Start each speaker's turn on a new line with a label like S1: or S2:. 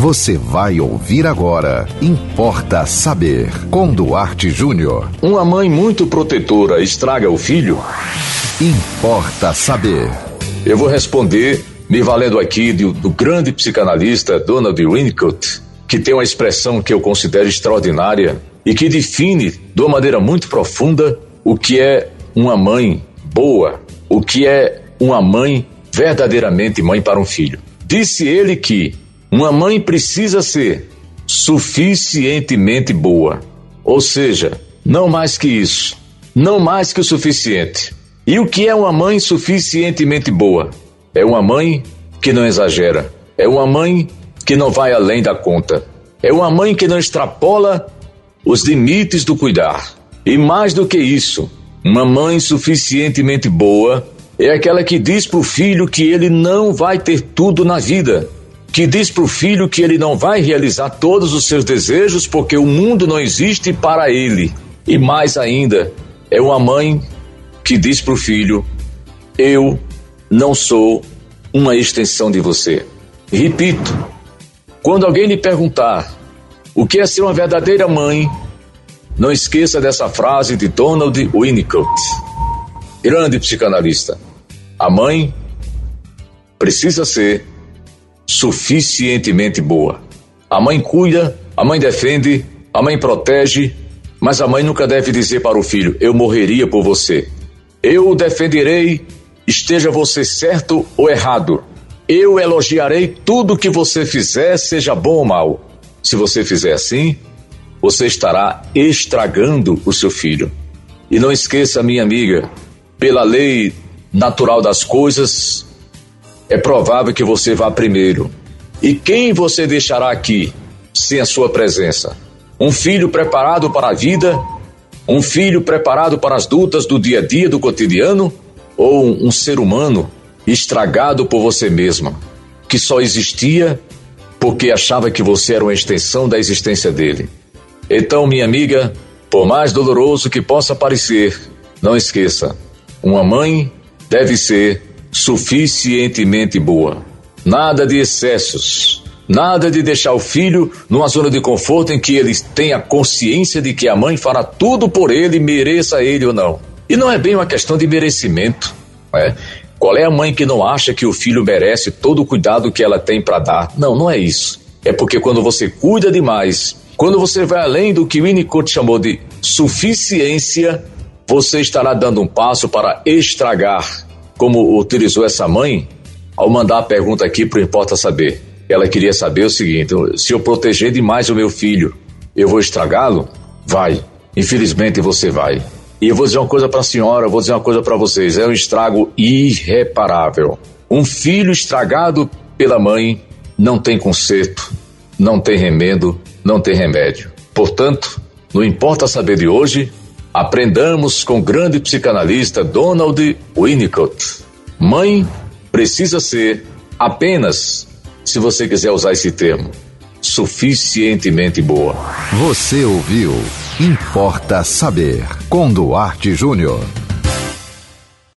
S1: Você vai ouvir agora. Importa saber. Com Duarte Júnior.
S2: Uma mãe muito protetora estraga o filho?
S1: Importa saber.
S2: Eu vou responder me valendo aqui do, do grande psicanalista Donald Winnicott, que tem uma expressão que eu considero extraordinária e que define de uma maneira muito profunda o que é uma mãe boa, o que é uma mãe verdadeiramente mãe para um filho. Disse ele que uma mãe precisa ser suficientemente boa, ou seja, não mais que isso, não mais que o suficiente. E o que é uma mãe suficientemente boa? É uma mãe que não exagera, é uma mãe que não vai além da conta, é uma mãe que não extrapola os limites do cuidar. E mais do que isso, uma mãe suficientemente boa é aquela que diz para o filho que ele não vai ter tudo na vida, que diz para o filho que ele não vai realizar todos os seus desejos porque o mundo não existe para ele. E mais ainda, é uma mãe que diz para o filho: Eu não sou uma extensão de você. Repito, quando alguém lhe perguntar o que é ser uma verdadeira mãe, não esqueça dessa frase de Donald Winnicott, grande psicanalista. A mãe precisa ser suficientemente boa. A mãe cuida, a mãe defende, a mãe protege, mas a mãe nunca deve dizer para o filho: Eu morreria por você. Eu o defenderei, esteja você certo ou errado. Eu elogiarei tudo que você fizer, seja bom ou mal. Se você fizer assim, você estará estragando o seu filho. E não esqueça, minha amiga, pela lei natural das coisas, é provável que você vá primeiro. E quem você deixará aqui sem a sua presença? Um filho preparado para a vida? Um filho preparado para as lutas do dia a dia, do cotidiano? Ou um ser humano estragado por você mesma, que só existia porque achava que você era uma extensão da existência dele? Então, minha amiga, por mais doloroso que possa parecer, não esqueça: uma mãe deve ser suficientemente boa. Nada de excessos. Nada de deixar o filho numa zona de conforto em que ele tenha consciência de que a mãe fará tudo por ele, mereça ele ou não. E não é bem uma questão de merecimento. É. Qual é a mãe que não acha que o filho merece todo o cuidado que ela tem para dar? Não, não é isso. É porque quando você cuida demais, quando você vai além do que Winnicott chamou de suficiência, você estará dando um passo para estragar, como utilizou essa mãe ao mandar a pergunta aqui para Importa Saber. Ela queria saber o seguinte: se eu proteger demais o meu filho, eu vou estragá-lo? Vai. Infelizmente você vai. E eu vou dizer uma coisa para a senhora, vou dizer uma coisa para vocês: é um estrago irreparável. Um filho estragado pela mãe não tem conserto, não tem remendo, não tem remédio. Portanto, não importa saber de hoje, Aprendamos com o grande psicanalista Donald Winnicott. Mãe precisa ser apenas, se você quiser usar esse termo, suficientemente boa.
S1: Você ouviu Importa Saber com Duarte Júnior.